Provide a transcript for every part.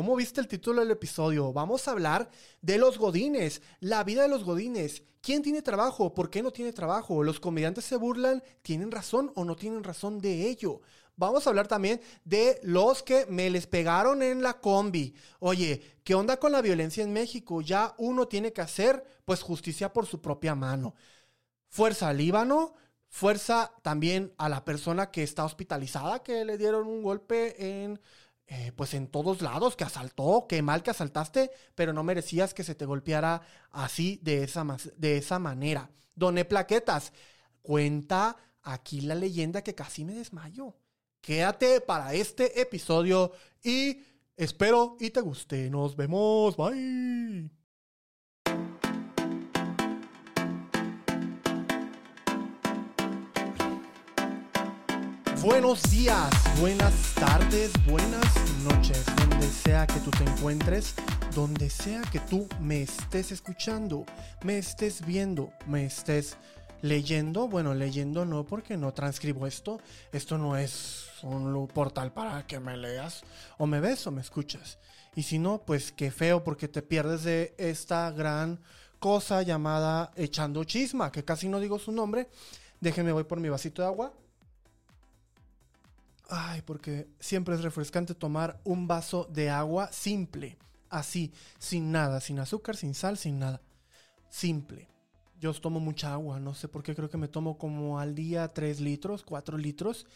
¿cómo viste el título del episodio? Vamos a hablar de los godines, la vida de los godines. ¿Quién tiene trabajo? ¿Por qué no tiene trabajo? ¿Los comediantes se burlan? ¿Tienen razón o no tienen razón de ello? Vamos a hablar también de los que me les pegaron en la combi. Oye, ¿qué onda con la violencia en México? Ya uno tiene que hacer pues justicia por su propia mano. Fuerza al Líbano, fuerza también a la persona que está hospitalizada, que le dieron un golpe en eh, pues en todos lados, que asaltó, que mal que asaltaste, pero no merecías que se te golpeara así, de esa, de esa manera. Doné plaquetas. Cuenta aquí la leyenda que casi me desmayo. Quédate para este episodio y espero y te guste. Nos vemos. Bye. Buenos días, buenas tardes, buenas noches, donde sea que tú te encuentres, donde sea que tú me estés escuchando, me estés viendo, me estés leyendo. Bueno, leyendo no porque no transcribo esto. Esto no es un portal para que me leas. O me ves o me escuchas. Y si no, pues qué feo porque te pierdes de esta gran cosa llamada echando chisma, que casi no digo su nombre. Déjenme voy por mi vasito de agua. Ay, porque siempre es refrescante tomar un vaso de agua simple, así, sin nada, sin azúcar, sin sal, sin nada. Simple. Yo tomo mucha agua, no sé por qué creo que me tomo como al día 3 litros, 4 litros.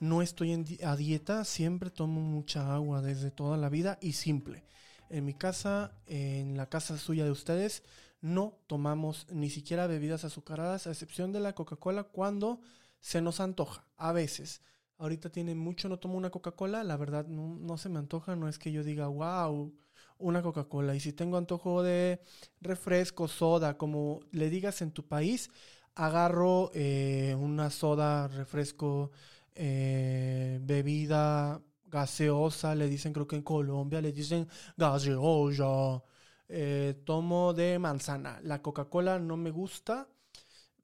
No estoy en a dieta, siempre tomo mucha agua desde toda la vida y simple. En mi casa, en la casa suya de ustedes, no tomamos ni siquiera bebidas azucaradas, a excepción de la Coca-Cola cuando se nos antoja, a veces. Ahorita tiene mucho, no tomo una Coca-Cola, la verdad no, se me antoja, no es que yo diga, wow, una Coca-Cola. Y si tengo antojo de refresco, soda, como le digas en tu país, agarro eh, una soda, refresco, eh, bebida gaseosa, le dicen creo que en Colombia le dicen gaseosa. Eh, tomo de manzana. La Coca-Cola no me gusta.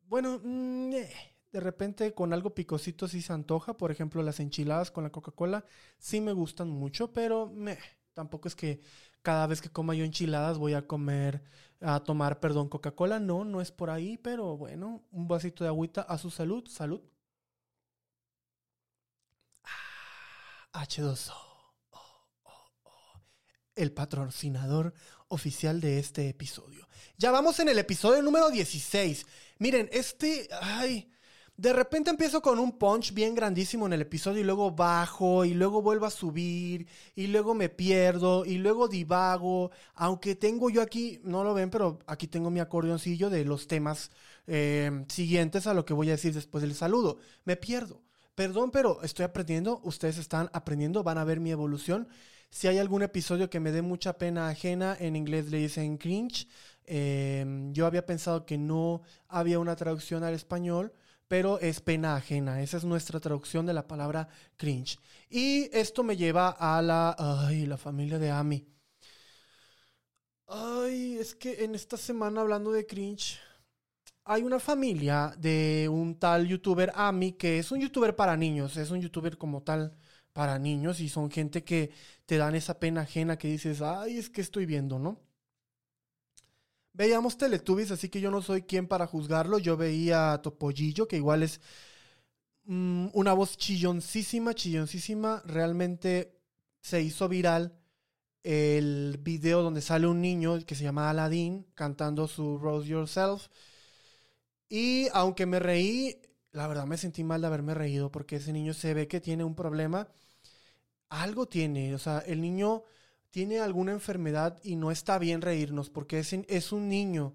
Bueno, mm, de repente con algo picosito sí se antoja. Por ejemplo, las enchiladas con la Coca-Cola sí me gustan mucho, pero me tampoco es que cada vez que coma yo enchiladas voy a comer, a tomar, perdón, Coca-Cola. No, no es por ahí, pero bueno, un vasito de agüita a su salud. Salud. H2O. El patrocinador oficial de este episodio. Ya vamos en el episodio número 16. Miren, este. Ay. De repente empiezo con un punch bien grandísimo en el episodio y luego bajo y luego vuelvo a subir y luego me pierdo y luego divago. Aunque tengo yo aquí, no lo ven, pero aquí tengo mi acordeoncillo de los temas eh, siguientes a lo que voy a decir después del saludo. Me pierdo. Perdón, pero estoy aprendiendo, ustedes están aprendiendo, van a ver mi evolución. Si hay algún episodio que me dé mucha pena ajena, en inglés le dicen cringe. Eh, yo había pensado que no había una traducción al español, pero es pena ajena. Esa es nuestra traducción de la palabra cringe. Y esto me lleva a la, ay, la familia de Ami. Ay, es que en esta semana hablando de cringe, hay una familia de un tal youtuber Ami que es un youtuber para niños, es un youtuber como tal para niños y son gente que te dan esa pena ajena que dices, ay, es que estoy viendo, ¿no? Veíamos Teletubbies, así que yo no soy quien para juzgarlo. Yo veía a Topollillo, que igual es mm, una voz chilloncísima, chilloncísima. Realmente se hizo viral el video donde sale un niño que se llama Aladdin cantando su Rose Yourself. Y aunque me reí, la verdad me sentí mal de haberme reído porque ese niño se ve que tiene un problema. Algo tiene, o sea, el niño tiene alguna enfermedad y no está bien reírnos porque es, es un niño.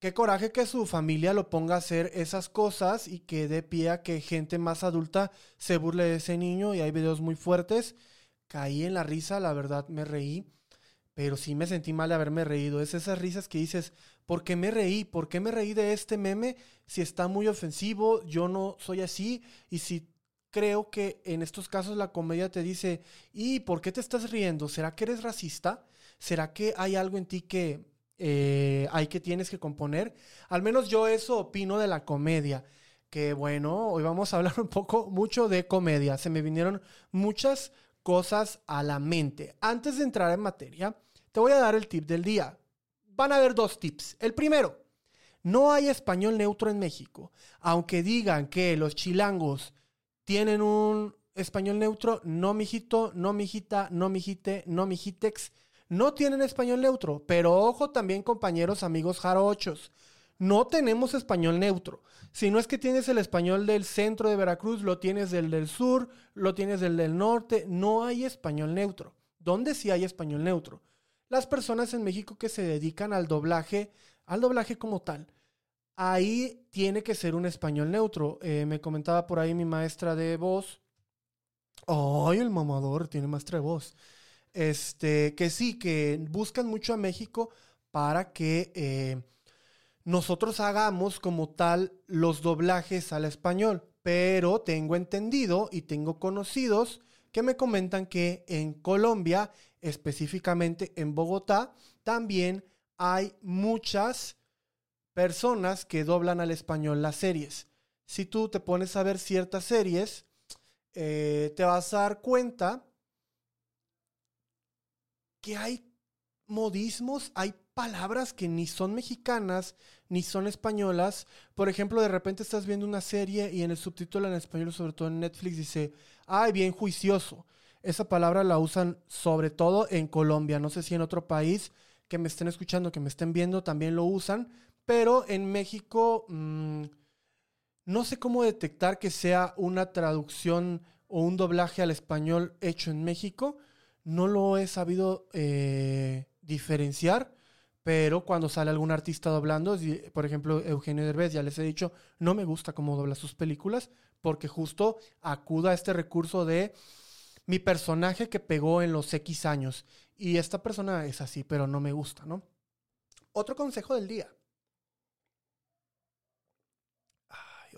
Qué coraje que su familia lo ponga a hacer esas cosas y que dé pie a que gente más adulta se burle de ese niño y hay videos muy fuertes. Caí en la risa, la verdad me reí, pero sí me sentí mal de haberme reído. Es esas risas que dices, ¿por qué me reí? ¿Por qué me reí de este meme si está muy ofensivo? Yo no soy así y si creo que en estos casos la comedia te dice, ¿y por qué te estás riendo? ¿Será que eres racista? ¿Será que hay algo en ti que eh, hay que tienes que componer? Al menos yo eso opino de la comedia. Que bueno, hoy vamos a hablar un poco, mucho de comedia. Se me vinieron muchas cosas a la mente. Antes de entrar en materia, te voy a dar el tip del día. Van a haber dos tips. El primero, no hay español neutro en México. Aunque digan que los chilangos tienen un español neutro, no mijito, no mijita, no mijite, no mijitex, no tienen español neutro. Pero ojo también compañeros, amigos jarochos, no tenemos español neutro. Si no es que tienes el español del centro de Veracruz, lo tienes del del sur, lo tienes del del norte, no hay español neutro. ¿Dónde sí hay español neutro? Las personas en México que se dedican al doblaje, al doblaje como tal ahí tiene que ser un español neutro. Eh, me comentaba por ahí mi maestra de voz. Ay, el mamador tiene maestra de voz. Este, que sí, que buscan mucho a México para que eh, nosotros hagamos como tal los doblajes al español. Pero tengo entendido y tengo conocidos que me comentan que en Colombia, específicamente en Bogotá, también hay muchas personas que doblan al español las series. Si tú te pones a ver ciertas series, eh, te vas a dar cuenta que hay modismos, hay palabras que ni son mexicanas ni son españolas. Por ejemplo, de repente estás viendo una serie y en el subtítulo en español, sobre todo en Netflix, dice, ay, bien juicioso. Esa palabra la usan sobre todo en Colombia. No sé si en otro país que me estén escuchando, que me estén viendo, también lo usan, pero en México mm, no sé cómo detectar que sea una traducción o un doblaje al español hecho en México. No lo he sabido eh, diferenciar, pero cuando sale algún artista doblando, por ejemplo Eugenio Derbez, ya les he dicho, no me gusta cómo dobla sus películas, porque justo acuda a este recurso de mi personaje que pegó en los X años. Y esta persona es así, pero no me gusta, ¿no? Otro consejo del día.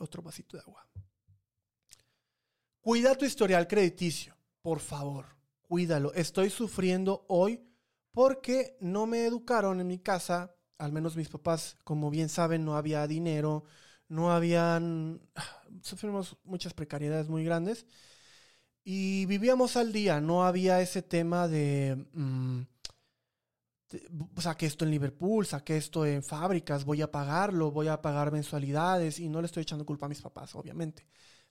Otro vasito de agua. Cuida tu historial crediticio, por favor, cuídalo. Estoy sufriendo hoy porque no me educaron en mi casa, al menos mis papás, como bien saben, no había dinero, no habían, sufrimos muchas precariedades muy grandes y vivíamos al día, no había ese tema de... Mm, saqué esto en Liverpool, saqué esto en fábricas, voy a pagarlo, voy a pagar mensualidades y no le estoy echando culpa a mis papás, obviamente.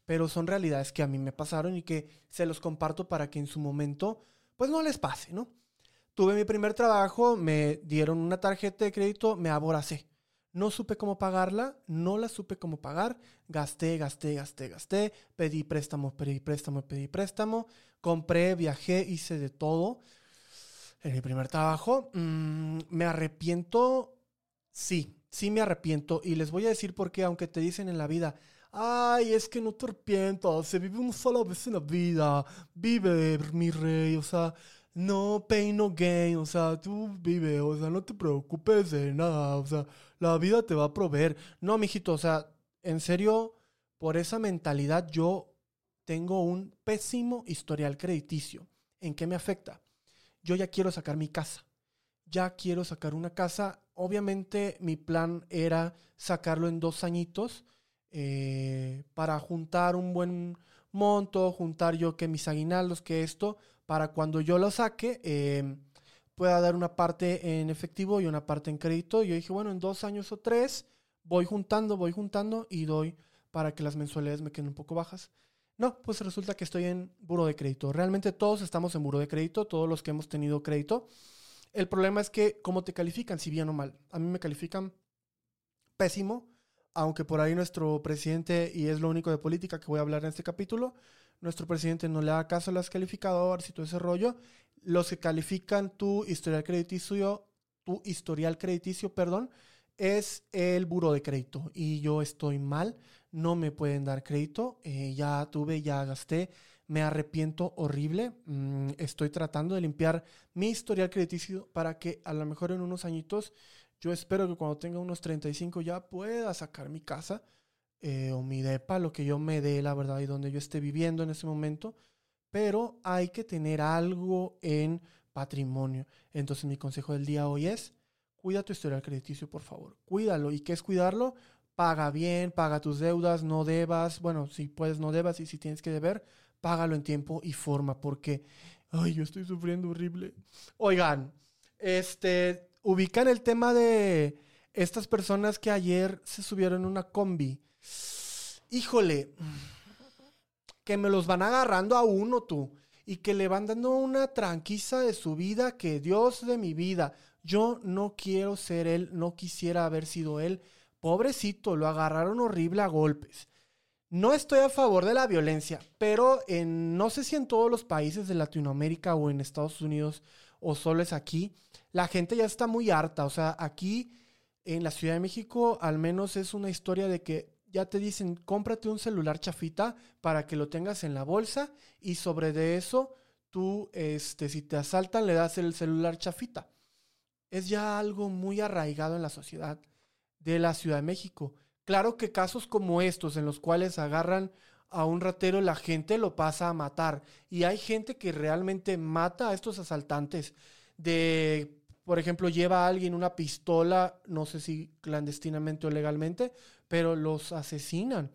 Pero son realidades que a mí me pasaron y que se los comparto para que en su momento, pues no les pase, ¿no? Tuve mi primer trabajo, me dieron una tarjeta de crédito, me aboracé. No supe cómo pagarla, no la supe cómo pagar, gasté, gasté, gasté, gasté, pedí préstamo, pedí préstamo, pedí préstamo, compré, viajé, hice de todo en mi primer trabajo. Mm, me arrepiento, sí, sí me arrepiento. Y les voy a decir por qué, aunque te dicen en la vida, ay, es que no te arrepientas, se vive una sola vez en la vida, vive, mi rey, o sea, no pain, no gain, o sea, tú vive, o sea, no te preocupes de nada, o sea, la vida te va a proveer. No, mijito, o sea, en serio, por esa mentalidad yo tengo un pésimo historial crediticio. ¿En qué me afecta? Yo ya quiero sacar mi casa. Ya quiero sacar una casa. Obviamente mi plan era sacarlo en dos añitos eh, para juntar un buen monto, juntar yo que mis aguinaldos, que esto, para cuando yo lo saque, eh, pueda dar una parte en efectivo y una parte en crédito. Y yo dije, bueno, en dos años o tres voy juntando, voy juntando y doy para que las mensualidades me queden un poco bajas. No, pues resulta que estoy en buro de crédito. Realmente todos estamos en buro de crédito, todos los que hemos tenido crédito. El problema es que cómo te califican, si bien o mal. A mí me califican pésimo, aunque por ahí nuestro presidente, y es lo único de política que voy a hablar en este capítulo, nuestro presidente no le da caso a las calificadoras y todo ese rollo. Los que califican tu historial crediticio, tu historial crediticio, perdón, es el buro de crédito y yo estoy mal, no me pueden dar crédito, eh, ya tuve, ya gasté, me arrepiento horrible, mm, estoy tratando de limpiar mi historial crediticio para que a lo mejor en unos añitos, yo espero que cuando tenga unos 35 ya pueda sacar mi casa eh, o mi depa, lo que yo me dé, la verdad, y donde yo esté viviendo en ese momento, pero hay que tener algo en patrimonio. Entonces mi consejo del día hoy es cuida tu historial crediticio, por favor. Cuídalo. ¿Y qué es cuidarlo? Paga bien, paga tus deudas, no debas. Bueno, si puedes, no debas. Y si tienes que deber, págalo en tiempo y forma, porque, ay, yo estoy sufriendo horrible. Oigan, este, ubican el tema de estas personas que ayer se subieron una combi. Híjole, que me los van agarrando a uno tú y que le van dando una tranquisa de su vida, que Dios de mi vida, yo no quiero ser él, no quisiera haber sido él. Pobrecito, lo agarraron horrible a golpes. No estoy a favor de la violencia, pero en, no sé si en todos los países de Latinoamérica o en Estados Unidos o solo es aquí, la gente ya está muy harta. O sea, aquí en la Ciudad de México al menos es una historia de que ya te dicen, cómprate un celular chafita para que lo tengas en la bolsa y sobre de eso tú, este, si te asaltan, le das el celular chafita. Es ya algo muy arraigado en la sociedad de la Ciudad de México. Claro que casos como estos, en los cuales agarran a un ratero, la gente lo pasa a matar. Y hay gente que realmente mata a estos asaltantes. De, por ejemplo, lleva a alguien una pistola, no sé si clandestinamente o legalmente, pero los asesinan.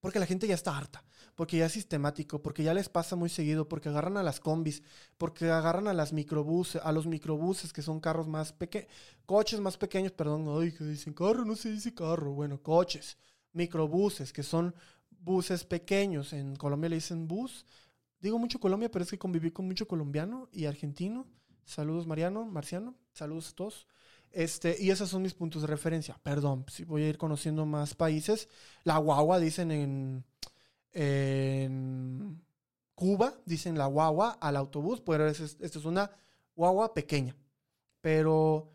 Porque la gente ya está harta, porque ya es sistemático, porque ya les pasa muy seguido, porque agarran a las combis, porque agarran a las microbuses, a los microbuses que son carros más pequeños, coches más pequeños, perdón, ay, que dicen carro, no se dice carro, bueno, coches, microbuses, que son buses pequeños, en Colombia le dicen bus, digo mucho Colombia, pero es que conviví con mucho colombiano y argentino, saludos Mariano, Marciano, saludos a todos, este, y esos son mis puntos de referencia. Perdón, si voy a ir conociendo más países. La guagua dicen en, en Cuba, dicen la guagua al autobús, pero esto es una guagua pequeña. Pero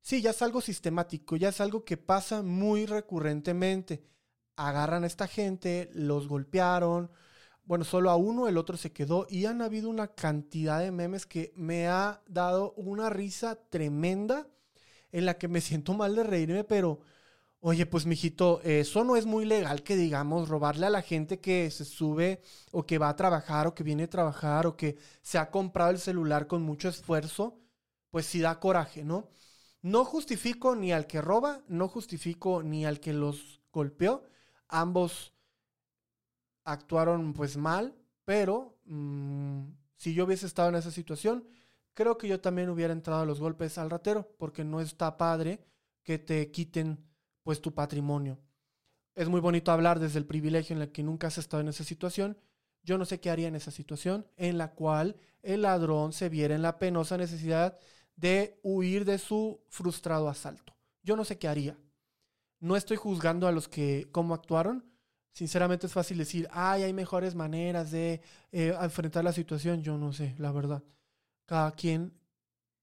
sí, ya es algo sistemático, ya es algo que pasa muy recurrentemente. Agarran a esta gente, los golpearon, bueno, solo a uno, el otro se quedó y han habido una cantidad de memes que me ha dado una risa tremenda en la que me siento mal de reírme, pero, oye, pues mijito, eso no es muy legal que digamos robarle a la gente que se sube o que va a trabajar o que viene a trabajar o que se ha comprado el celular con mucho esfuerzo, pues sí da coraje, ¿no? No justifico ni al que roba, no justifico ni al que los golpeó. Ambos actuaron pues mal, pero mm, si yo hubiese estado en esa situación, creo que yo también hubiera entrado a los golpes al ratero, porque no está padre que te quiten pues tu patrimonio. Es muy bonito hablar desde el privilegio en el que nunca has estado en esa situación. Yo no sé qué haría en esa situación en la cual el ladrón se viera en la penosa necesidad de huir de su frustrado asalto. Yo no sé qué haría. No estoy juzgando a los que cómo actuaron. Sinceramente es fácil decir, ay, hay mejores maneras de eh, enfrentar la situación. Yo no sé, la verdad cada quien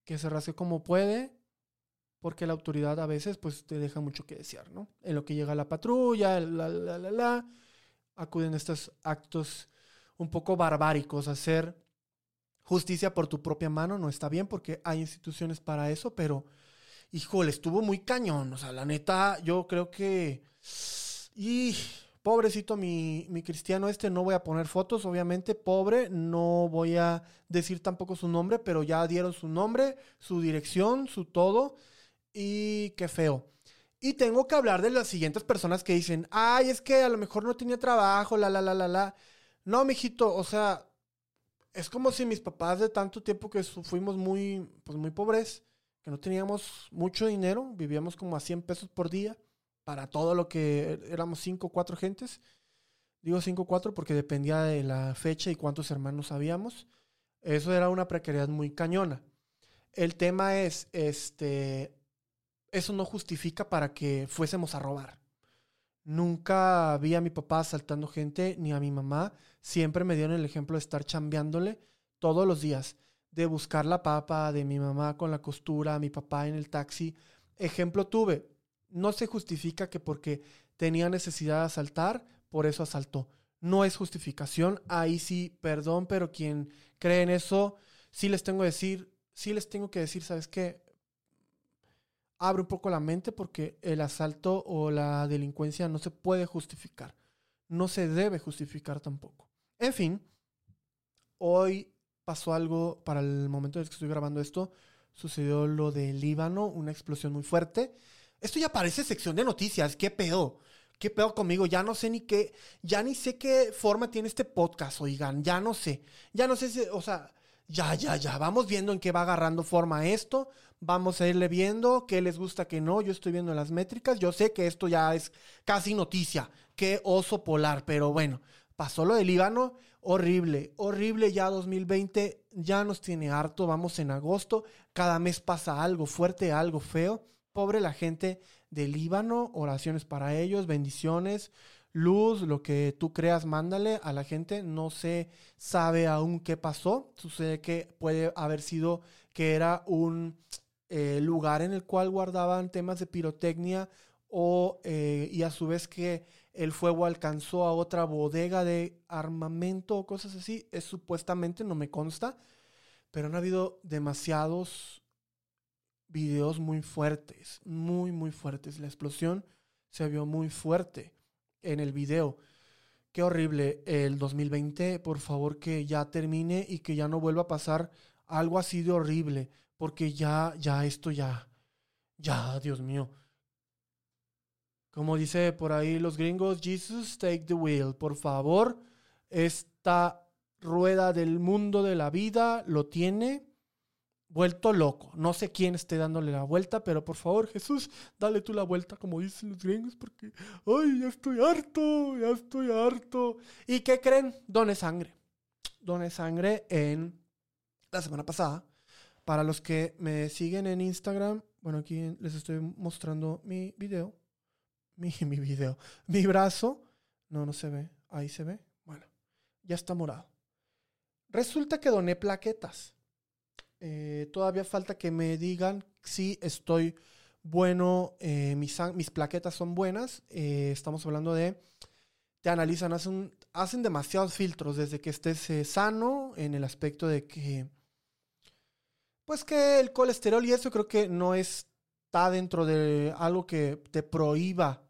que se rasgue como puede, porque la autoridad a veces pues te deja mucho que desear, ¿no? En lo que llega la patrulla, la, la, la, la, acuden estos actos un poco barbáricos, hacer justicia por tu propia mano no está bien porque hay instituciones para eso, pero híjole, estuvo muy cañón, o sea, la neta, yo creo que... Y Pobrecito mi, mi, cristiano este, no voy a poner fotos, obviamente, pobre, no voy a decir tampoco su nombre, pero ya dieron su nombre, su dirección, su todo, y qué feo. Y tengo que hablar de las siguientes personas que dicen, ay, es que a lo mejor no tenía trabajo, la, la, la, la, la. No, mijito, o sea, es como si mis papás de tanto tiempo que fuimos muy, pues muy pobres, que no teníamos mucho dinero, vivíamos como a 100 pesos por día para todo lo que éramos cinco o cuatro gentes. Digo cinco o cuatro porque dependía de la fecha y cuántos hermanos habíamos. Eso era una precariedad muy cañona. El tema es, este, eso no justifica para que fuésemos a robar. Nunca vi a mi papá asaltando gente ni a mi mamá. Siempre me dieron el ejemplo de estar chambeándole todos los días, de buscar la papa, de mi mamá con la costura, mi papá en el taxi. Ejemplo tuve, no se justifica que porque tenía necesidad de asaltar, por eso asaltó. No es justificación. Ahí sí, perdón, pero quien cree en eso, sí les tengo que decir, sí les tengo que decir, ¿sabes qué? Abre un poco la mente porque el asalto o la delincuencia no se puede justificar. No se debe justificar tampoco. En fin, hoy pasó algo para el momento en el que estoy grabando esto. Sucedió lo del Líbano, una explosión muy fuerte. Esto ya parece sección de noticias. ¿Qué pedo? ¿Qué pedo conmigo? Ya no sé ni qué, ya ni sé qué forma tiene este podcast, oigan, ya no sé. Ya no sé si, o sea, ya, ya, ya, vamos viendo en qué va agarrando forma esto, vamos a irle viendo qué les gusta, qué no, yo estoy viendo las métricas, yo sé que esto ya es casi noticia, qué oso polar, pero bueno, pasó lo del Líbano, horrible, horrible ya 2020, ya nos tiene harto, vamos en agosto, cada mes pasa algo fuerte, algo feo, pobre la gente del Líbano, oraciones para ellos, bendiciones, luz, lo que tú creas, mándale a la gente. No se sabe aún qué pasó. Sucede que puede haber sido que era un eh, lugar en el cual guardaban temas de pirotecnia o, eh, y a su vez que el fuego alcanzó a otra bodega de armamento o cosas así. Es supuestamente, no me consta, pero han habido demasiados videos muy fuertes, muy, muy fuertes. La explosión se vio muy fuerte en el video. Qué horrible el 2020, por favor que ya termine y que ya no vuelva a pasar algo así de horrible, porque ya, ya esto ya, ya, Dios mío. Como dice por ahí los gringos, Jesus take the wheel, por favor, esta rueda del mundo de la vida lo tiene vuelto loco. No sé quién esté dándole la vuelta, pero por favor, Jesús, dale tú la vuelta, como dicen los gringos, porque, ay, ya estoy harto, ya estoy harto. ¿Y qué creen? Doné sangre. Doné sangre en la semana pasada. Para los que me siguen en Instagram, bueno, aquí les estoy mostrando mi video. Mi, video. Mi brazo. No, no se ve. Ahí se ve. Bueno, ya está morado. Resulta que doné plaquetas eh, todavía falta que me digan si estoy bueno, eh, mis, mis, plaquetas son buenas. Eh, estamos hablando de, te analizan, hacen, hacen demasiados filtros desde que estés sano en el aspecto de que, pues que el colesterol y eso creo que no está dentro de algo que te prohíba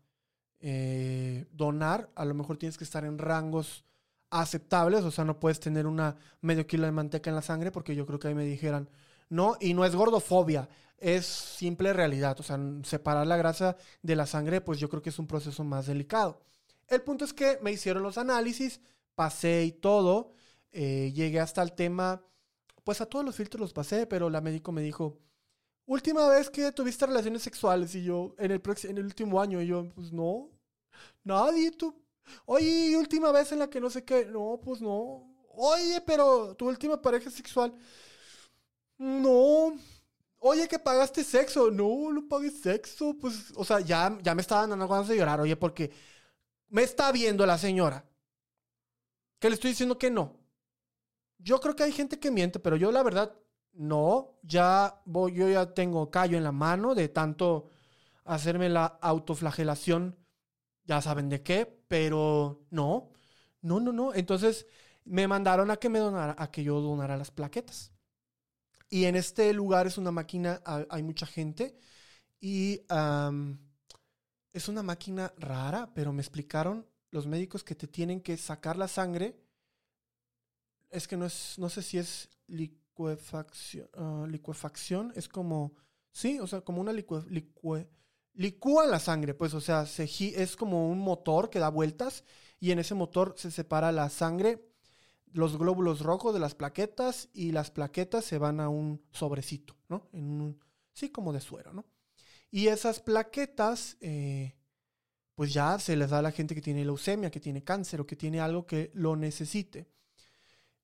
donar. A lo mejor tienes que estar en rangos aceptables, o sea, no puedes tener una medio kilo de manteca en la sangre, porque yo creo que ahí me dijeran, no, y no es gordofobia, es simple realidad, o sea, separar la grasa de la sangre, pues yo creo que es un proceso más delicado. El punto es que me hicieron los análisis, pasé y todo, eh, llegué hasta el tema, pues a todos los filtros los pasé, pero la médico me dijo, última vez que tuviste relaciones sexuales, y yo, en el, en el último año, y yo, pues no, nadie, tú, Oye, última vez en la que no sé qué. No, pues no. Oye, pero tu última pareja sexual. No. Oye, que pagaste sexo. No, no pagué sexo. Pues, o sea, ya, ya me estaban dando ganas de llorar. Oye, porque me está viendo la señora. Que le estoy diciendo que no. Yo creo que hay gente que miente, pero yo la verdad no. Ya voy, yo ya tengo callo en la mano de tanto hacerme la autoflagelación ya saben de qué, pero no, no, no, no. Entonces me mandaron a que me donara, a que yo donara las plaquetas. Y en este lugar es una máquina, hay mucha gente y es una máquina rara, pero me explicaron los médicos que te tienen que sacar la sangre. Es que no es, no sé si es licuefacción, ah, licuefacción, es como, sí, o sea, como una licue, licúa la sangre, pues, o sea, se, es como un motor que da vueltas y en ese motor se separa la sangre, los glóbulos rojos de las plaquetas y las plaquetas se van a un sobrecito, ¿no? En un, sí, como de suero, ¿no? Y esas plaquetas, eh, pues ya se les da a la gente que tiene leucemia, que tiene cáncer o que tiene algo que lo necesite.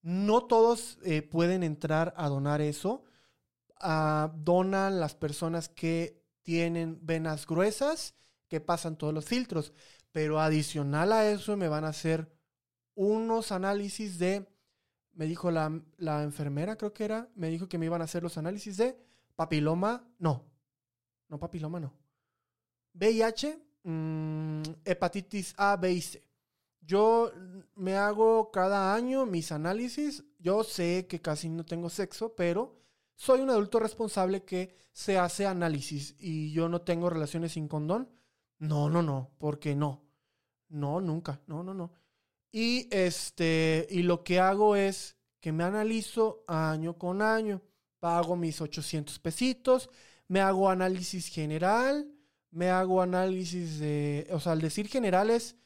No todos eh, pueden entrar a donar eso. Ah, donan las personas que tienen venas gruesas que pasan todos los filtros. Pero adicional a eso me van a hacer unos análisis de, me dijo la, enfermera, creo que era, me dijo que me iban a hacer los análisis de papiloma, no, no papiloma, no. VIH, mm, hepatitis A, B y C. Yo me hago cada año mis análisis. Yo sé que casi no tengo sexo, pero soy un adulto responsable que se hace análisis y yo no tengo relaciones sin condón. No, no, no, porque no. No, nunca. No, no, no. Y este, y lo que hago es que me analizo año con año. Pago mis 800 pesitos, me hago análisis general, me hago análisis de, o sea, al decir generales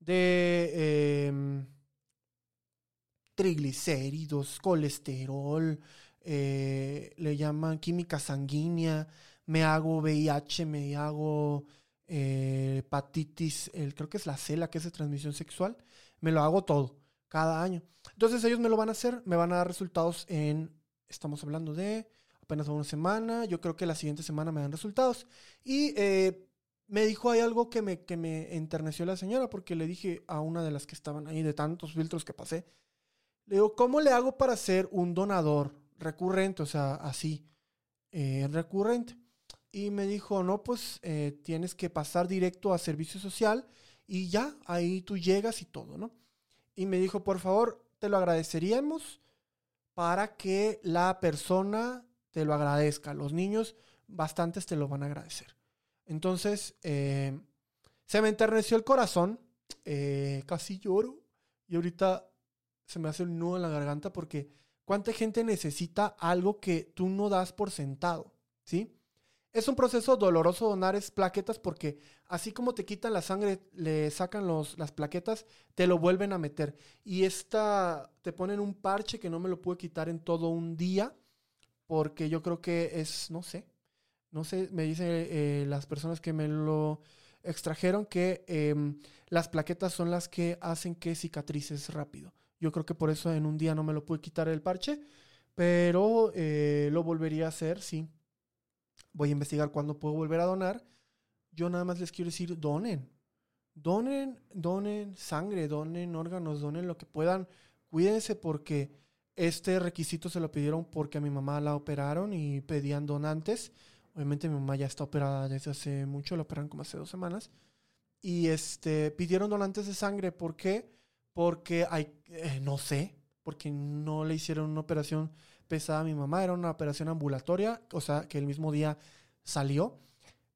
de em, triglicéridos, colesterol, eh, le llaman química sanguínea, me hago VIH, me hago eh, hepatitis, el, creo que es la cela, que es de transmisión sexual, me lo hago todo, cada año. Entonces ellos me lo van a hacer, me van a dar resultados en, estamos hablando de apenas una semana, yo creo que la siguiente semana me dan resultados. Y eh, me dijo, hay algo que me, que me enterneció la señora, porque le dije a una de las que estaban ahí, de tantos filtros que pasé, le digo, ¿cómo le hago para ser un donador recurrente? O sea, así, eh, recurrente. Y me dijo, no, pues eh, tienes que pasar directo a servicio social y ya, ahí tú llegas y todo, ¿no? Y me dijo, por favor, te lo agradeceríamos para que la persona te lo agradezca. Los niños bastantes te lo van a agradecer. Entonces, eh, se me enterneció el corazón, eh, casi lloro y ahorita se me hace un nudo en la garganta porque cuánta gente necesita algo que tú no das por sentado, ¿sí? Es un proceso doloroso donar es plaquetas porque así como te quitan la sangre, le sacan los, las plaquetas, te lo vuelven a meter. Y esta, te ponen un parche que no me lo pude quitar en todo un día porque yo creo que es, no sé, no sé, me dicen eh, las personas que me lo extrajeron que em, las plaquetas son las que hacen que cicatrices rápido. Yo creo que por eso en un día no me lo pude quitar el parche, pero eh, lo volvería a hacer, sí. Voy a investigar cuándo puedo volver a donar. Yo nada más les quiero decir, donen. Donen, donen sangre, donen órganos, donen lo que puedan. Cuídense porque este requisito se lo pidieron porque a mi mamá la operaron y pedían donantes. Obviamente mi mamá ya está operada desde hace mucho, la operan como hace dos semanas. Y este, pidieron donantes de sangre. ¿Por qué? Porque hay, eh, no sé, porque no le hicieron una operación pesada a mi mamá. Era una operación ambulatoria, o sea, que el mismo día salió,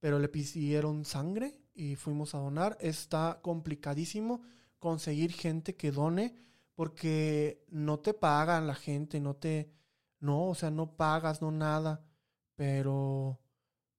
pero le pidieron sangre y fuimos a donar. Está complicadísimo conseguir gente que done porque no te pagan la gente, no te, no, o sea, no pagas, no nada, pero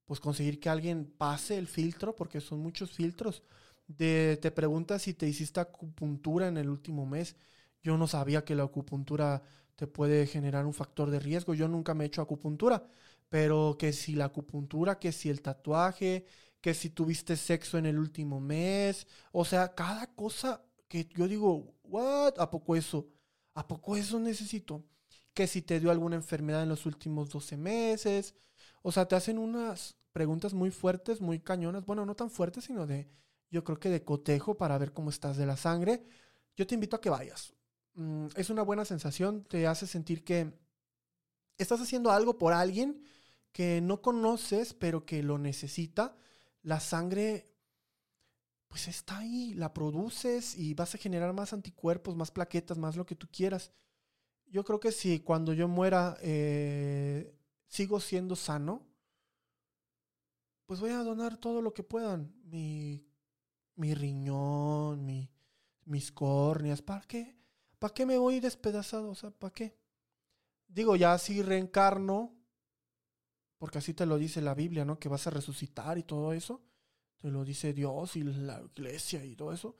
pues conseguir que alguien pase el filtro, porque son muchos filtros. De, te preguntas si te hiciste acupuntura en el último mes. Yo no sabía que la acupuntura te puede generar un factor de riesgo. Yo nunca me he hecho acupuntura, pero que si la acupuntura, que si el tatuaje, que si tuviste sexo en el último mes, o sea, cada cosa que yo digo, ¿what? ¿A poco eso? ¿A poco eso necesito? Que si te dio alguna enfermedad en los últimos 12 meses. O sea, te hacen unas preguntas muy fuertes, muy cañonas. Bueno, no tan fuertes, sino de, yo creo que de cotejo para ver cómo estás de la sangre. Yo te invito a que vayas. Mm, es una buena sensación, te hace sentir que estás haciendo algo por alguien que no conoces, pero que lo necesita. La sangre pues está ahí, la produces y vas a generar más anticuerpos, más plaquetas, más lo que tú quieras. Yo creo que si cuando yo muera eh, sigo siendo sano, pues voy a donar todo lo que puedan. Mi, mi riñón, mi, mis córneas. ¿Para qué? ¿Para qué me voy despedazado? O sea, ¿para qué? Digo, ya si reencarno, porque así te lo dice la Biblia, ¿no? Que vas a resucitar y todo eso te lo dice Dios y la iglesia y todo eso,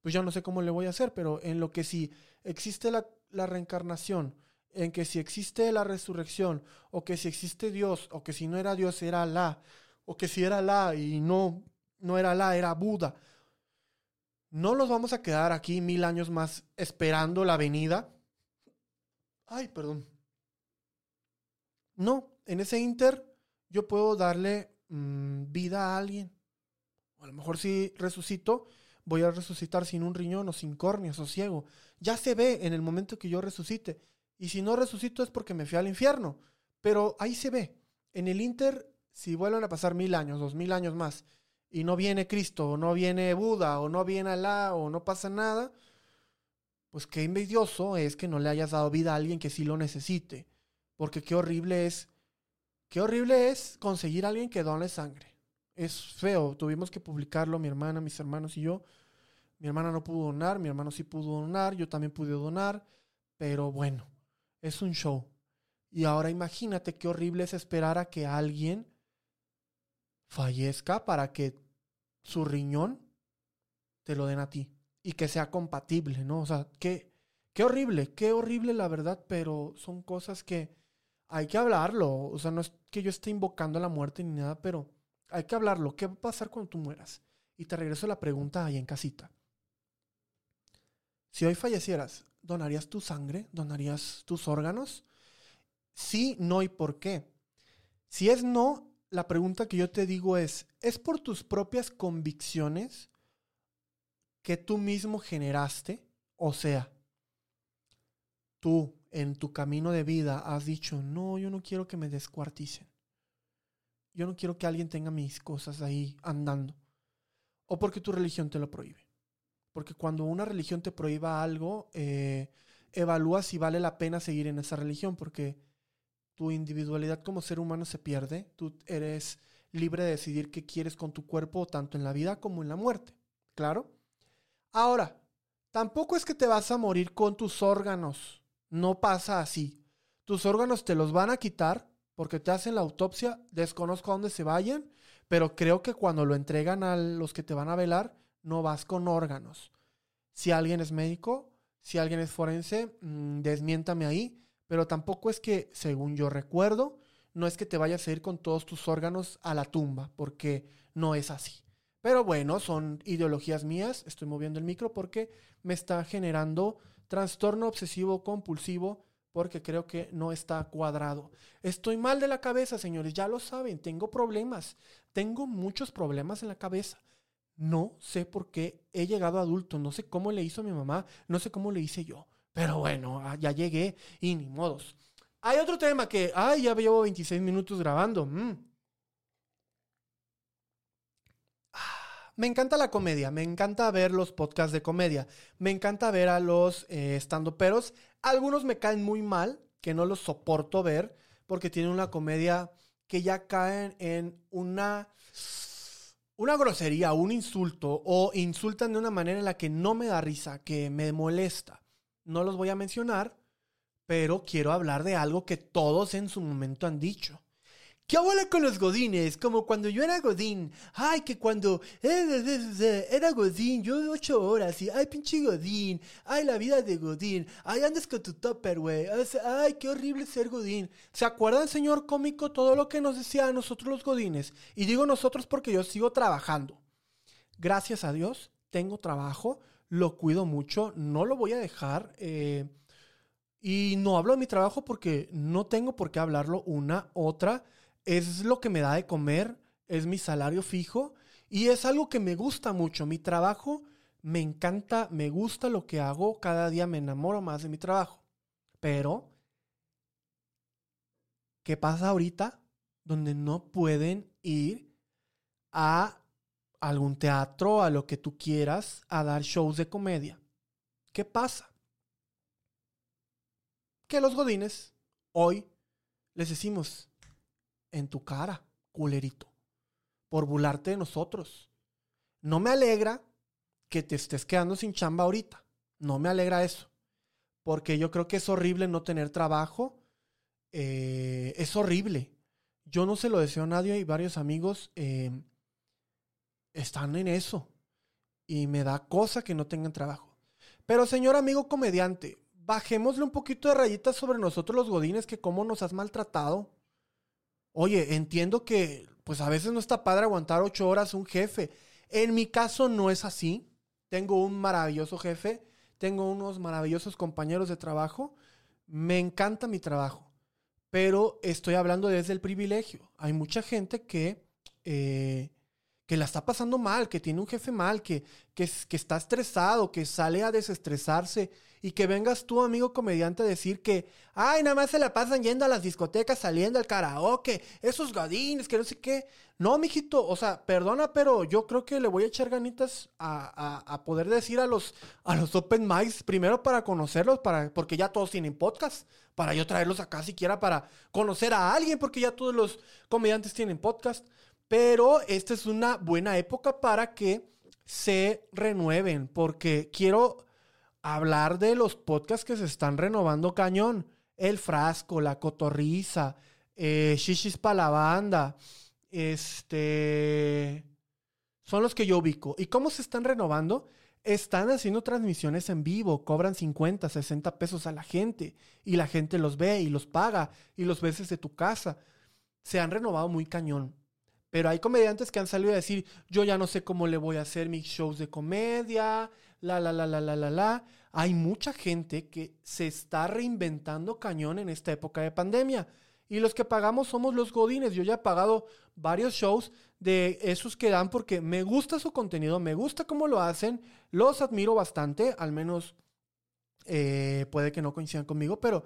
pues ya no sé cómo le voy a hacer, pero en lo que si existe la, reencarnación, en que si existe la resurrección, o que si existe Dios, o que si no era Dios era la, o que si era la y no, no era la, era Buda, no los vamos a quedar aquí mil años más esperando la venida. Ay, perdón. No, en ese inter yo puedo darle mm, vida a alguien. A lo mejor si resucito, voy a resucitar sin un riñón o sin córneas o ciego. Ya se ve en el momento que yo resucite. Y si no resucito es porque me fui al infierno. Pero ahí se ve. En el Inter, si vuelven a pasar mil años, dos mil años más, y no viene Cristo, o no viene Buda, o no viene Alá, o no pasa nada, pues qué envidioso es que no le hayas dado vida a alguien que sí lo necesite. Porque qué horrible es, qué horrible es conseguir a alguien que done sangre es feo. Tuvimos que publicarlo, mi hermana, mis hermanos y yo. Mi hermana no pudo donar, mi hermano sí pudo donar, yo también pude donar, pero bueno, es un show. Y ahora imagínate qué horrible es esperar a que alguien fallezca para que su riñón te lo den a ti y que sea compatible, ¿no? O sea, qué, qué horrible, qué horrible la verdad, pero son cosas que hay que hablarlo. O sea, no es que yo esté invocando la muerte ni nada, pero hay que hablarlo. ¿Qué va a pasar cuando tú mueras? Y te regreso la pregunta ahí en casita. Si hoy fallecieras, ¿donarías tu sangre? ¿Donarías tus órganos? Sí, no y por qué. Si es no, la pregunta que yo te digo es, ¿es por tus propias convicciones que tú mismo generaste? O sea, tú en tu camino de vida has dicho, no, yo no quiero que me descuarticen. Yo no quiero que alguien tenga mis cosas ahí andando. O porque tu religión te lo prohíbe. Porque cuando una religión te prohíba algo, eh, evalúa si vale la pena seguir en esa religión, porque tu individualidad como ser humano se pierde. Tú eres libre de decidir qué quieres con tu cuerpo, tanto en la vida como en la muerte. ¿Claro? Ahora, tampoco es que te vas a morir con tus órganos. No pasa así. Tus órganos te los van a quitar porque te hacen la autopsia. Desconozco a dónde se vayan, pero creo que cuando lo entregan a los que te van a velar, no vas con órganos. Si alguien es médico, si alguien es forense, mm, desmiéntame ahí, pero tampoco es que, según yo recuerdo, no es que te vayas a ir con todos tus órganos a la tumba, porque no es así. Pero bueno, son ideologías mías, estoy moviendo el micro porque me está generando trastorno obsesivo compulsivo porque creo que no está cuadrado. Estoy mal de la cabeza, señores, ya lo saben, tengo problemas, tengo muchos problemas en la cabeza. No sé por qué he llegado adulto, no sé cómo le hizo mi mamá, no sé cómo le hice yo, pero bueno, ah, ya llegué y ni modos. Hay otro tema que, ay, ya llevo 26 minutos grabando. Mm. Me encanta la comedia, me encanta ver los podcasts de comedia, me encanta ver a los eh, peros. Algunos me caen muy mal, que no los soporto ver, porque tienen una comedia que ya caen en una, una grosería, un insulto, o insultan de una manera en la que no me da risa, que me molesta. No los voy a mencionar, pero quiero hablar de algo que todos en su momento han dicho. ¿Qué abuela con los godines? Como cuando yo era godín. Ay, que cuando era godín, yo ocho horas y ay, pinche godín. Ay, la vida de godín. Ay, andas con tu topper, güey. Ay, qué horrible ser godín. ¿Se acuerdan, señor cómico, todo lo que nos decía a nosotros los godines? Y digo nosotros porque yo sigo trabajando. Gracias a Dios, tengo trabajo, lo cuido mucho, no lo voy a dejar. Eh, y no hablo de mi trabajo porque no tengo por qué hablarlo una, otra es lo que me da de comer, es mi salario fijo y es algo que me gusta mucho. Mi trabajo me encanta, me gusta lo que hago, cada día me enamoro más de mi trabajo. Pero, ¿qué pasa ahorita donde no pueden ir a algún teatro, a lo que tú quieras, a dar shows de comedia? ¿Qué pasa? Que los godines hoy les decimos, en tu cara, culerito, por burlarte de nosotros. No me alegra que te estés quedando sin chamba ahorita. No me alegra eso. Porque yo creo que es horrible no tener trabajo. Eh, es horrible. Yo no se lo deseo a nadie y varios amigos eh, están en eso. Y me da cosa que no tengan trabajo. Pero señor amigo comediante, bajémosle un poquito de rayitas sobre nosotros los godines que cómo nos has maltratado. Oye, entiendo que pues a veces no está padre aguantar ocho horas un jefe. En mi caso no es así. Tengo un maravilloso jefe, tengo unos maravillosos compañeros de trabajo. Me encanta mi trabajo, pero estoy hablando desde el privilegio. Hay mucha gente que eh, que la está pasando mal, que tiene un jefe mal, que, que, está estresado, que sale a desestresarse y que vengas tú, amigo comediante, a decir que, ay, nada más se la pasan yendo a las discotecas, saliendo al karaoke, esos gadines, que no sé qué. No, mijito, o sea, perdona, pero yo creo que le voy a echar ganitas a, a, a poder decir a los, a los open mics, primero para conocerlos, para, porque ya todos tienen podcast, para yo traerlos acá siquiera para conocer a alguien, porque ya todos los comediantes tienen podcast. Pero esta es una buena época para que se renueven, porque quiero hablar de los podcasts que se están renovando cañón. El Frasco, La Cotorriza, eh, Shishis para la banda, este, son los que yo ubico. ¿Y cómo se están renovando? Están haciendo transmisiones en vivo, cobran 50, 60 pesos a la gente y la gente los ve y los paga y los ves desde tu casa. Se han renovado muy cañón. Pero hay comediantes que han salido a decir, yo ya no sé cómo le voy a hacer mis shows de comedia, la, la, la, la, la, la, la. Hay mucha gente que se está reinventando cañón en esta época de pandemia. Y los que pagamos somos los godines. Yo ya he pagado varios shows de esos que dan porque me gusta su contenido, me gusta cómo lo hacen, los admiro bastante, al menos eh, puede que no coincidan conmigo, pero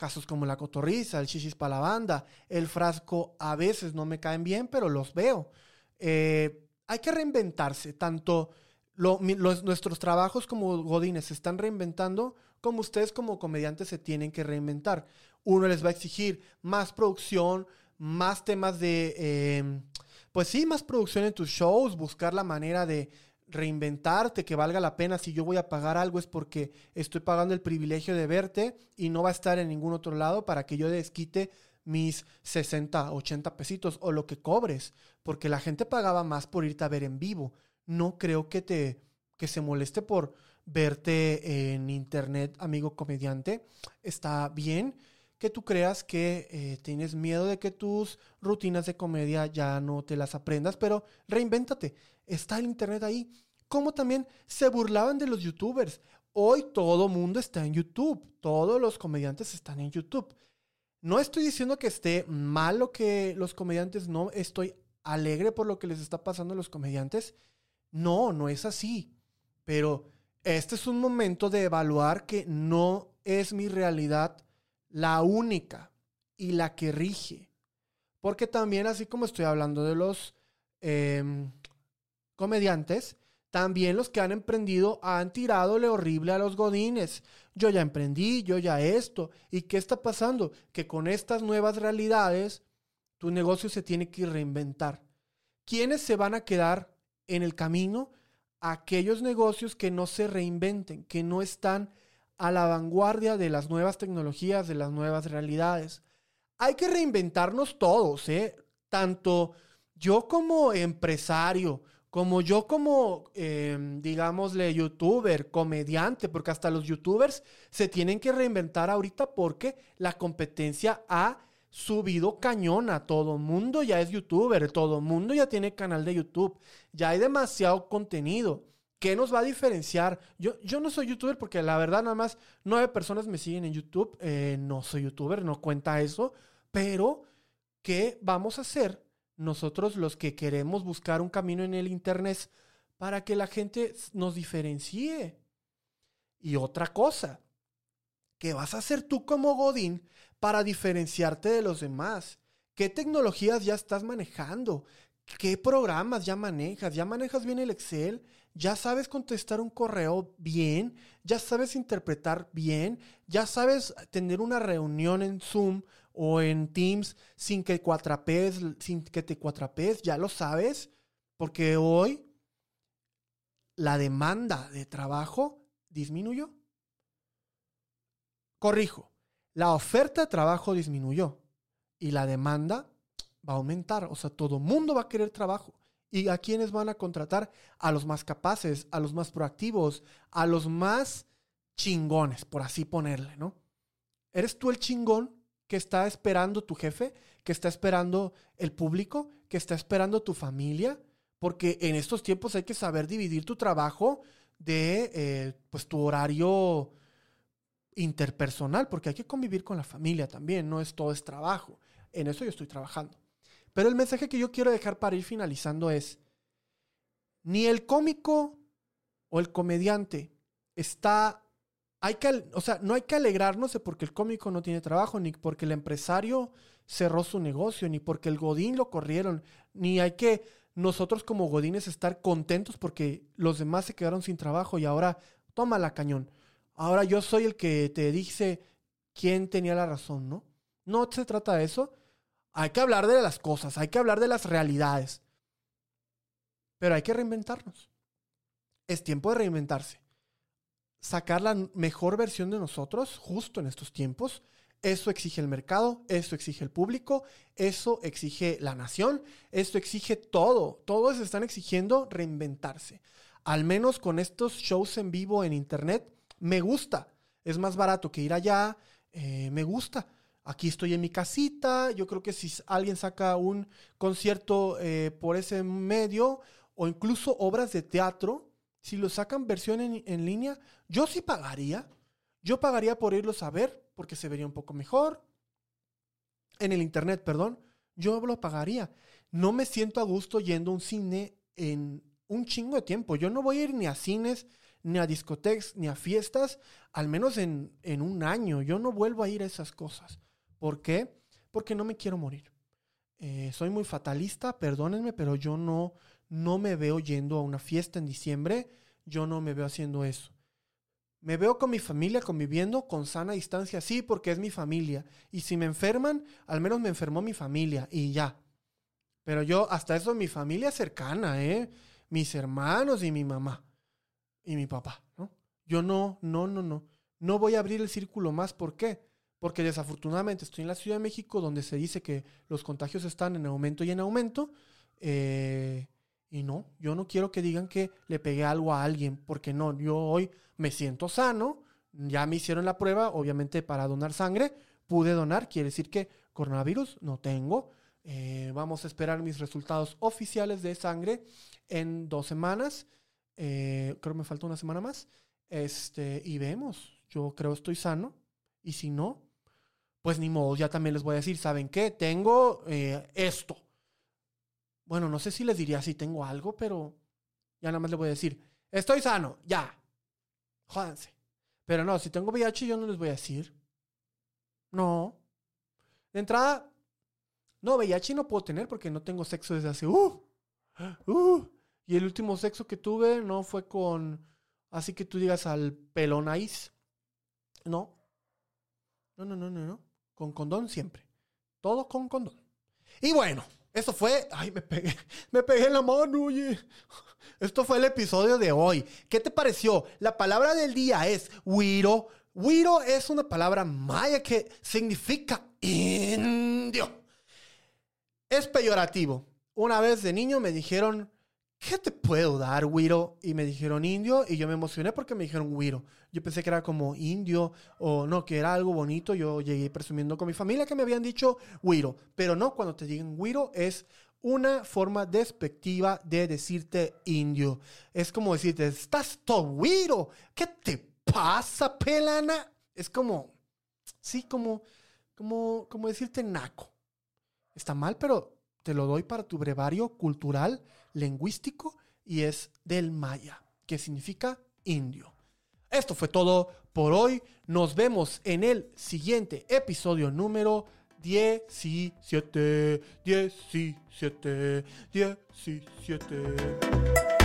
Casos como la cotorriza, el chichis para la banda, el frasco a veces no me caen bien, pero los veo. Eh, hay que reinventarse, tanto nuestros trabajos como godines se están reinventando, como ustedes como comediantes se tienen que reinventar. Uno les va a exigir más producción, más temas de, eh, pues sí, más producción en tus shows, buscar la manera de reinventarte, que valga la pena. Si yo voy a pagar algo es porque estoy pagando el privilegio de verte y no va a estar en ningún otro lado para que yo desquite mis 60, 80 pesitos o lo que cobres, porque la gente pagaba más por irte a ver en vivo. No creo que te que se moleste por verte en internet, amigo comediante. Está bien que tú creas que eh, tienes miedo de que tus rutinas de comedia ya no te las aprendas, pero reinvéntate. Está el internet ahí. Como también se burlaban de los youtubers. Hoy todo mundo está en YouTube. Todos los comediantes están en YouTube. No estoy diciendo que esté mal lo que los comediantes, no estoy alegre por lo que les está pasando a los comediantes. No, no es así. Pero este es un momento de evaluar que no es mi realidad la única y la que rige. Porque también, así como estoy hablando de los em, comediantes, también los que han emprendido han tiradole horrible a los godines. Yo ya emprendí, yo ya esto. ¿Y qué está pasando? Que con estas nuevas realidades, tu negocio se tiene que reinventar. ¿Quiénes se van a quedar en el camino? Aquellos negocios que no se reinventen, que no están a la vanguardia de las nuevas tecnologías, de las nuevas realidades. Hay que reinventarnos todos, ¿eh? Tanto yo como empresario, como yo como, em, digámosle, youtuber, comediante, porque hasta los youtubers se tienen que reinventar ahorita porque la competencia ha subido cañón a todo mundo ya es youtuber, todo mundo ya tiene canal de YouTube, ya hay demasiado contenido. ¿Qué nos va a diferenciar? Yo, yo no soy youtuber porque la verdad nada más nueve personas me siguen en YouTube. Eh, no soy youtuber, no cuenta eso. Pero, ¿qué vamos a hacer nosotros los que queremos buscar un camino en el Internet para que la gente nos diferencie? Y otra cosa, ¿qué vas a hacer tú como Godín para diferenciarte de los demás? ¿Qué tecnologías ya estás manejando? ¿Qué programas ya manejas? ¿Ya manejas bien el Excel? ¿Ya sabes contestar un correo bien? ¿Ya sabes interpretar bien? ¿Ya sabes tener una reunión en Zoom o en Teams sin que cuatrapes, sin que te cuatrapes? ¿Ya lo sabes? Porque hoy la demanda de trabajo disminuyó. Corrijo, la oferta de trabajo disminuyó y la demanda va a aumentar. O sea, todo mundo va a querer trabajo. ¿Y a quiénes van a contratar? A los más capaces, a los más proactivos, a los más chingones, por así ponerle, ¿no? ¿Eres tú el chingón que está esperando tu jefe, que está esperando el público, que está esperando tu familia? Porque en estos tiempos hay que saber dividir tu trabajo de eh, pues tu horario interpersonal, porque hay que convivir con la familia también, no es todo es trabajo. En eso yo estoy trabajando. Pero el mensaje que yo quiero dejar para ir finalizando es, ni el cómico o el comediante está, hay que, o sea, no hay que alegrarnos de porque el cómico no tiene trabajo, ni porque el empresario cerró su negocio, ni porque el godín lo corrieron, ni hay que nosotros como godines estar contentos porque los demás se quedaron sin trabajo y ahora toma la cañón. Ahora yo soy el que te dice quién tenía la razón, ¿no? No se trata de eso, hay que hablar de las cosas, hay que hablar de las realidades. Pero hay que reinventarnos. Es tiempo de reinventarse. Sacar la mejor versión de nosotros justo en estos tiempos Eso exige el mercado, eso exige el público, eso exige la nación, eso exige todo. Todos están exigiendo reinventarse. Al menos con estos shows en vivo en internet, me gusta. Es más barato que ir allá, eh, me gusta. Aquí estoy en mi casita, yo creo que si alguien saca un concierto eh, por ese medio o incluso obras de teatro, si lo sacan versión en, en línea, yo sí pagaría. Yo pagaría por irlos a ver porque se vería un poco mejor. En el internet, perdón. Yo lo pagaría. No me siento a gusto yendo a un cine en un chingo de tiempo. Yo no voy a ir ni a cines, ni a discotecas, ni a fiestas, al menos en, en un año. Yo no vuelvo a ir a esas cosas. ¿Por qué? Porque no me quiero morir. Eh, soy muy fatalista, perdónenme, pero yo no, no me veo yendo a una fiesta en diciembre. Yo no me veo haciendo eso. Me veo con mi familia conviviendo con sana distancia, sí, porque es mi familia. Y si me enferman, al menos me enfermó mi familia y ya. Pero yo, hasta eso, mi familia cercana, ¿eh? Mis hermanos y mi mamá. Y mi papá, ¿no? Yo no, no, no, no. No voy a abrir el círculo más. ¿Por qué? Porque desafortunadamente estoy en la Ciudad de México, donde se dice que los contagios están en aumento y en aumento. Eh, y no, yo no quiero que digan que le pegué algo a alguien, porque no, yo hoy me siento sano, ya me hicieron la prueba, obviamente para donar sangre, pude donar, quiere decir que coronavirus no tengo. Eh, vamos a esperar mis resultados oficiales de sangre en dos semanas. Eh, creo que me falta una semana más. Este, y vemos, yo creo estoy sano. Y si no, pues ni modo, ya también les voy a decir, ¿saben qué? Tengo eh, esto bueno, no sé si les diría si tengo algo, pero ya nada más les voy a decir, estoy sano, ya. Jódanse. Pero no, si tengo VIH yo no les voy a decir. No. De entrada, no, VIH no puedo tener porque no tengo sexo desde hace... Uh, uh, y el último sexo que tuve no fue con... Así que tú digas al pelonais. No. No, no, no, no, no. Con condón siempre. Todo con condón. Y bueno. Eso fue. Ay, me pegué. Me pegué en la mano, oye. Esto fue el episodio de hoy. ¿Qué te pareció? La palabra del día es Wiro. Wiro es una palabra maya que significa indio. Es peyorativo. Una vez de niño me dijeron ¿qué te puedo dar, Wiro? Y me dijeron indio y yo me emocioné porque me dijeron Wiro. Yo pensé que era como indio o no, que era algo bonito. Yo llegué presumiendo con mi familia que me habían dicho Wiro. Pero no, cuando te digan Wiro es una forma despectiva de decirte indio. Es como decirte, estás todo Wiro. ¿Qué te pasa, pelana? Es como, sí, como, como, como decirte naco. Está mal, pero te lo doy para tu brevario cultural, lingüístico y es del maya, que significa indio. Esto fue todo por hoy. Nos vemos en el siguiente episodio número 17. 17. 17.